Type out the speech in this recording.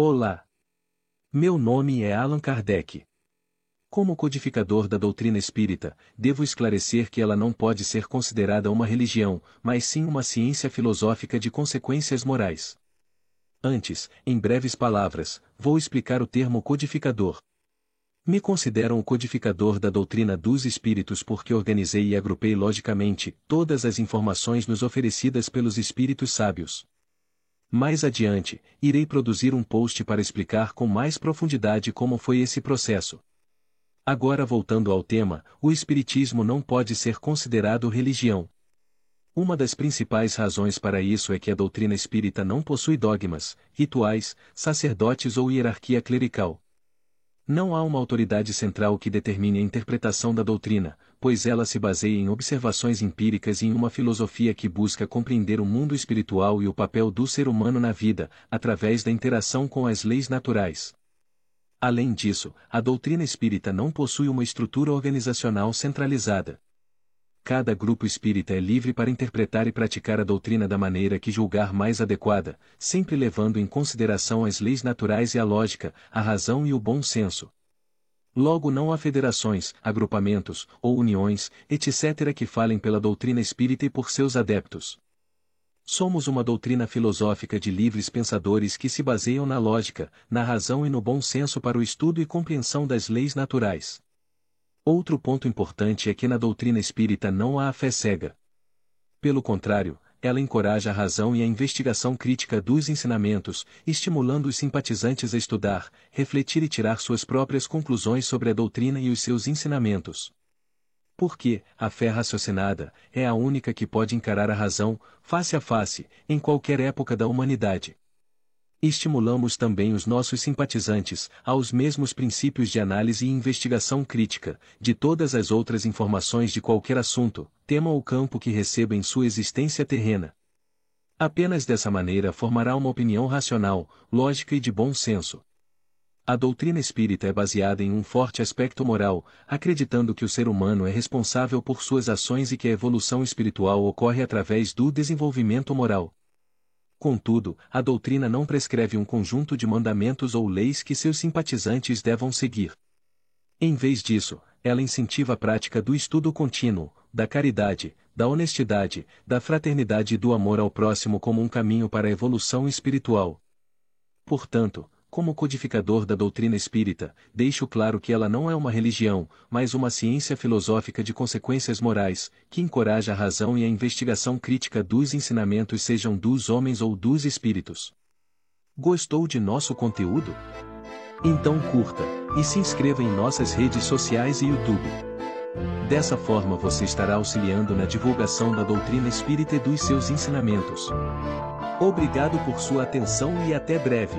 Olá! Meu nome é Allan Kardec. Como codificador da doutrina espírita, devo esclarecer que ela não pode ser considerada uma religião, mas sim uma ciência filosófica de consequências morais. Antes, em breves palavras, vou explicar o termo codificador. Me considero um codificador da doutrina dos espíritos porque organizei e agrupei logicamente todas as informações nos oferecidas pelos espíritos sábios. Mais adiante, irei produzir um post para explicar com mais profundidade como foi esse processo. Agora voltando ao tema, o Espiritismo não pode ser considerado religião. Uma das principais razões para isso é que a doutrina espírita não possui dogmas, rituais, sacerdotes ou hierarquia clerical. Não há uma autoridade central que determine a interpretação da doutrina, pois ela se baseia em observações empíricas e em uma filosofia que busca compreender o mundo espiritual e o papel do ser humano na vida, através da interação com as leis naturais. Além disso, a doutrina espírita não possui uma estrutura organizacional centralizada. Cada grupo espírita é livre para interpretar e praticar a doutrina da maneira que julgar mais adequada, sempre levando em consideração as leis naturais e a lógica, a razão e o bom senso. Logo não há federações, agrupamentos, ou uniões, etc. que falem pela doutrina espírita e por seus adeptos. Somos uma doutrina filosófica de livres pensadores que se baseiam na lógica, na razão e no bom senso para o estudo e compreensão das leis naturais. Outro ponto importante é que na doutrina espírita não há a fé cega. Pelo contrário, ela encoraja a razão e a investigação crítica dos ensinamentos, estimulando os simpatizantes a estudar, refletir e tirar suas próprias conclusões sobre a doutrina e os seus ensinamentos. Porque, a fé raciocinada, é a única que pode encarar a razão, face a face, em qualquer época da humanidade. Estimulamos também os nossos simpatizantes aos mesmos princípios de análise e investigação crítica de todas as outras informações de qualquer assunto, tema ou campo que receba em sua existência terrena. Apenas dessa maneira formará uma opinião racional, lógica e de bom senso. A doutrina espírita é baseada em um forte aspecto moral, acreditando que o ser humano é responsável por suas ações e que a evolução espiritual ocorre através do desenvolvimento moral. Contudo, a doutrina não prescreve um conjunto de mandamentos ou leis que seus simpatizantes devam seguir. Em vez disso, ela incentiva a prática do estudo contínuo, da caridade, da honestidade, da fraternidade e do amor ao próximo como um caminho para a evolução espiritual. Portanto, como codificador da doutrina espírita, deixo claro que ela não é uma religião, mas uma ciência filosófica de consequências morais, que encoraja a razão e a investigação crítica dos ensinamentos sejam dos homens ou dos espíritos. Gostou de nosso conteúdo? Então curta, e se inscreva em nossas redes sociais e YouTube. Dessa forma você estará auxiliando na divulgação da doutrina espírita e dos seus ensinamentos. Obrigado por sua atenção e até breve.